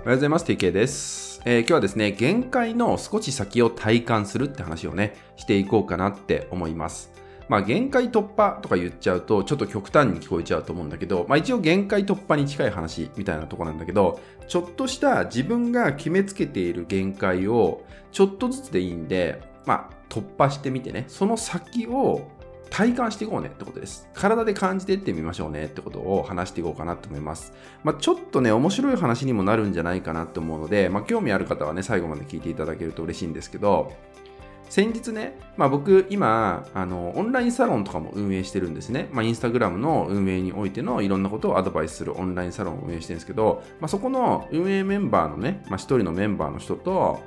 おはようございます。TK です、えー今日はですね、限界の少し先を体感するって話をね、していこうかなって思います。まあ、限界突破とか言っちゃうと、ちょっと極端に聞こえちゃうと思うんだけど、まあ一応限界突破に近い話みたいなとこなんだけど、ちょっとした自分が決めつけている限界を、ちょっとずつでいいんで、まあ突破してみてね、その先を体感していこうねってことです。体で感じていってみましょうねってことを話していこうかなと思います。まあ、ちょっとね、面白い話にもなるんじゃないかなと思うので、まあ、興味ある方はね、最後まで聞いていただけると嬉しいんですけど、先日ね、まあ、僕今あの、オンラインサロンとかも運営してるんですね。まあ、インスタグラムの運営においてのいろんなことをアドバイスするオンラインサロンを運営してるんですけど、まあ、そこの運営メンバーのね、まあ、一人のメンバーの人と、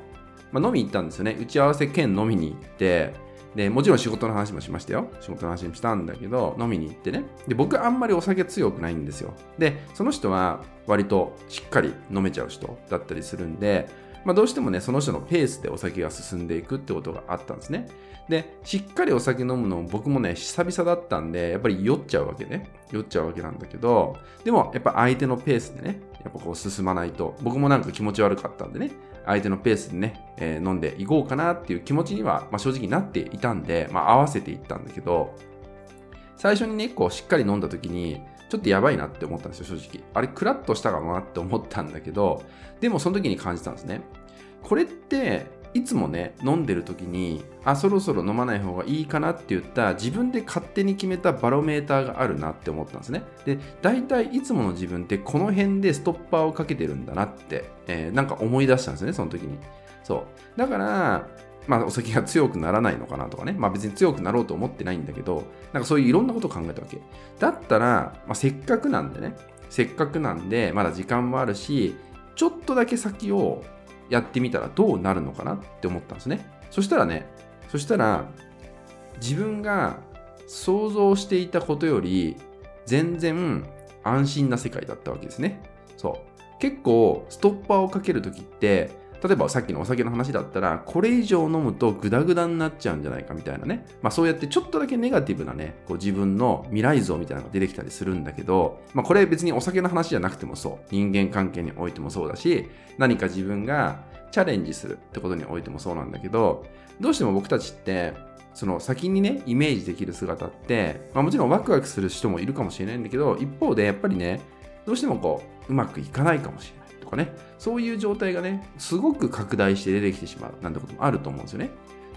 まあ、飲み行ったんですよね。打ち合わせ兼飲みに行って、で、もちろん仕事の話もしましたよ。仕事の話もしたんだけど、飲みに行ってね。で、僕あんまりお酒強くないんですよ。で、その人は割としっかり飲めちゃう人だったりするんで、まあ、どうしてもね、その人のペースでお酒が進んでいくってことがあったんですね。で、しっかりお酒飲むの僕もね、久々だったんで、やっぱり酔っちゃうわけね。酔っちゃうわけなんだけど、でもやっぱ相手のペースでね、やっぱこう進まないと、僕もなんか気持ち悪かったんでね、相手のペースでね、えー飲んでいこうかなっていう気持ちには、まあ、正直なっていたんで、まあ、合わせていったんだけど、最初にね、こうしっかり飲んだ時に、ちょっとやばいなって思ったんですよ、正直。あれ、クラッとしたかもなって思ったんだけど、でもその時に感じたんですね。これって、いつもね、飲んでる時に、あ、そろそろ飲まない方がいいかなって言った、自分で勝手に決めたバロメーターがあるなって思ったんですね。で、大体いつもの自分ってこの辺でストッパーをかけてるんだなって、えーなんか思い出したんですね、その時に。そう。だから、まあ、お酒が強くならないのかなとかね。まあ別に強くなろうと思ってないんだけど、なんかそういういろんなことを考えたわけ。だったら、まあ、せっかくなんでね、せっかくなんで、まだ時間もあるし、ちょっとだけ先をやってみたらどうなるのかなって思ったんですね。そしたらね、そしたら、自分が想像していたことより、全然安心な世界だったわけですね。そう。結構、ストッパーをかけるときって、例えばさっきのお酒の話だったら、これ以上飲むとグダグダになっちゃうんじゃないかみたいなね。まあそうやってちょっとだけネガティブなね、こう自分の未来像みたいなのが出てきたりするんだけど、まあこれ別にお酒の話じゃなくてもそう。人間関係においてもそうだし、何か自分がチャレンジするってことにおいてもそうなんだけど、どうしても僕たちって、その先にね、イメージできる姿って、まあもちろんワクワクする人もいるかもしれないんだけど、一方でやっぱりね、どうしてもこう、うまくいかないかもしれないかね、そういう状態がね、すごく拡大して出てきてしまうなんてこともあると思うんですよね。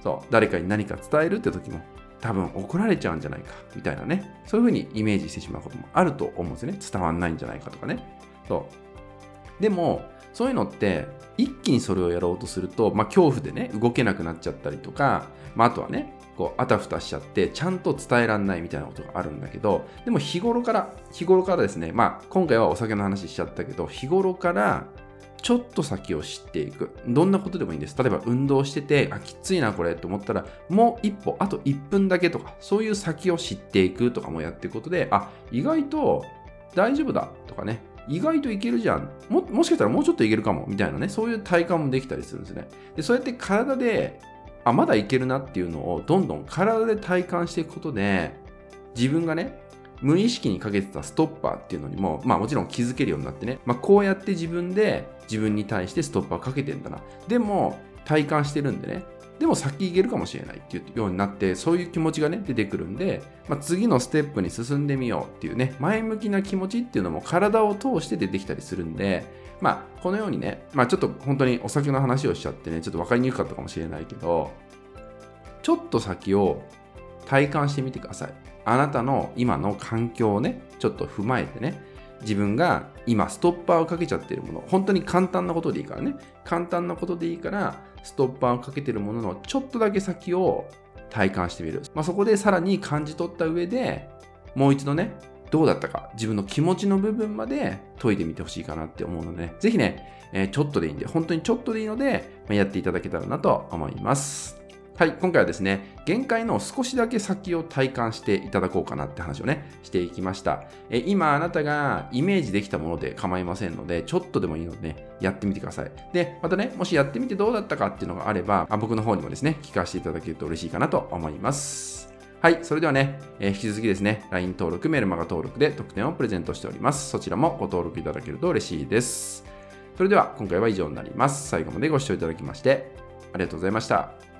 そう、誰かに何か伝えるって時も、多分怒られちゃうんじゃないか、みたいなね、そういうふうにイメージしてしまうこともあると思うんですよね。伝わんないんじゃないかとかね。そう。でも、そういうのって、一気にそれをやろうとすると、まあ、恐怖でね、動けなくなっちゃったりとか、まあ、あとはね、こう、あたふたしちゃって、ちゃんと伝えらんないみたいなことがあるんだけど、でも日頃から、日頃からですね、まあ、今回はお酒の話しちゃったけど、日頃から、ちょっと先を知っていく。どんなことでもいいんです。例えば運動してて、あ、きついなこれと思ったら、もう一歩、あと1分だけとか、そういう先を知っていくとかもやっていくことで、あ、意外と大丈夫だとかね、意外といけるじゃん。も、もしかしたらもうちょっといけるかも、みたいなね、そういう体感もできたりするんですね。で、そうやって体で、あ、まだいけるなっていうのをどんどん体で体感していくことで、自分がね、無意識にかけてたストッパーっていうのにも、まあもちろん気づけるようになってね、まあこうやって自分で自分に対してストッパーかけてんだな。でも体感してるんでね、でも先行けるかもしれないっていうようになって、そういう気持ちがね、出てくるんで、まあ、次のステップに進んでみようっていうね、前向きな気持ちっていうのも体を通して出てきたりするんで、まあこのようにね、まあちょっと本当にお酒の話をしちゃってね、ちょっと分かりにくかったかもしれないけど、ちょっと先を体感してみてください。あなたの今の環境をね、ちょっと踏まえてね、自分が今ストッパーをかけちゃってるもの、本当に簡単なことでいいからね、簡単なことでいいから、ストッパーをかけてるもののちょっとだけ先を体感してみる。まあ、そこでさらに感じ取った上で、もう一度ね、どうだったか、自分の気持ちの部分まで解いてみてほしいかなって思うので、ね、ぜひね、えーちょっとでいいんで、本当にちょっとでいいので、まあやっていただけたらなと思います。はい、今回はですね、限界の少しだけ先を体感していただこうかなって話をね、していきました。え今あなたがイメージできたもので構いませんので、ちょっとでもいいのでね、やってみてください。で、またね、もしやってみてどうだったかっていうのがあれば、あ僕の方にもですね、聞かせていただけると嬉しいかなと思います。はい、それではね、え引き続きですね、LINE 登録、メルマガ登録で特典をプレゼントしております。そちらもご登録いただけると嬉しいです。それでは今回は以上になります。最後までご視聴いただきましてありがとうございました。